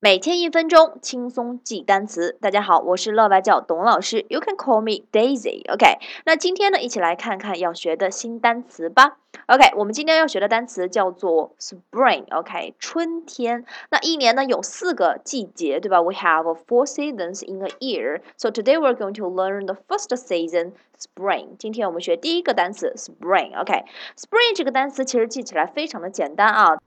每天一分钟，轻松记单词。大家好，我是乐外教董老师，You can call me Daisy。OK，那今天呢，一起来看看要学的新单词吧。OK，我们今天要学的单词叫做 Spring。OK，春天。那一年呢有四个季节，对吧？We have four seasons in a year. So today we're going to learn the first season, Spring. 今天我们学第一个单词 Spring。OK，Spring 这个单词其实记起来非常的简单啊。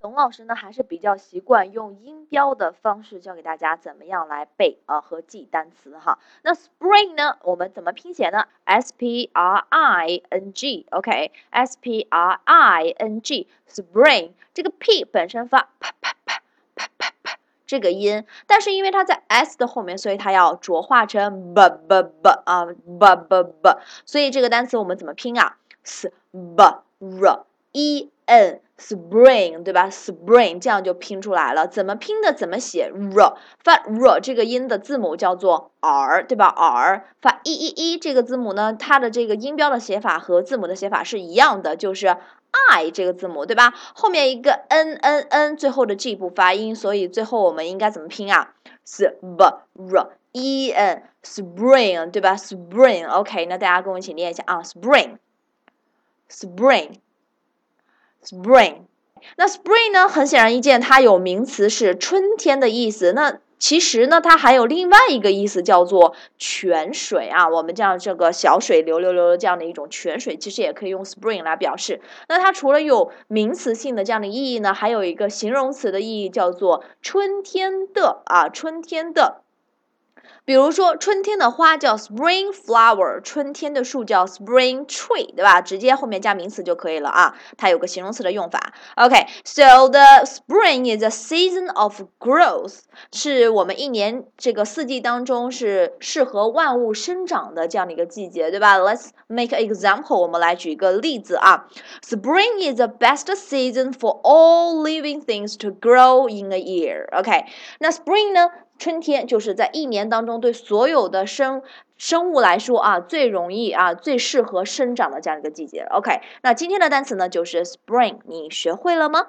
董老师呢，还是比较习惯用音标的方式教给大家怎么样来背啊和记单词哈。那 spring 呢，我们怎么拼写呢？S P R I N G，OK，S P R I N G，spring 这个 P 本身发啪啪啪啪啪啪这个音，但是因为它在 S 的后面，所以它要浊化成 b b b 啊 b b b，所以这个单词我们怎么拼啊？s b r e n spring 对吧？spring 这样就拼出来了。怎么拼的？怎么写？r 发 r 这个音的字母叫做 r 对吧？r 发 e e e 这个字母呢，它的这个音标的写法和字母的写法是一样的，就是 i 这个字母对吧？后面一个 n n n，最后的 g 不发音，所以最后我们应该怎么拼啊？s b r e n spring 对吧？spring OK，那大家跟我一起念一下啊！spring，spring spring。那 Spring 呢？很显然一见，它有名词是春天的意思。那其实呢，它还有另外一个意思，叫做泉水啊。我们这样这个小水流流流的这样的一种泉水，其实也可以用 Spring 来表示。那它除了有名词性的这样的意义呢，还有一个形容词的意义，叫做春天的啊，春天的。比如说，春天的花叫 spring flower，春天的树叫 spring tree，对吧？直接后面加名词就可以了啊。它有个形容词的用法。OK，so the spring is a season of growth，是我们一年这个四季当中是适合万物生长的这样的一个季节，对吧？Let's make an example，我们来举一个例子啊。Spring is the best season for all living things to grow in a year。OK，那 spring 呢？春天就是在一年当中对所有的生生物来说啊最容易啊最适合生长的这样一个季节。OK，那今天的单词呢就是 spring，你学会了吗？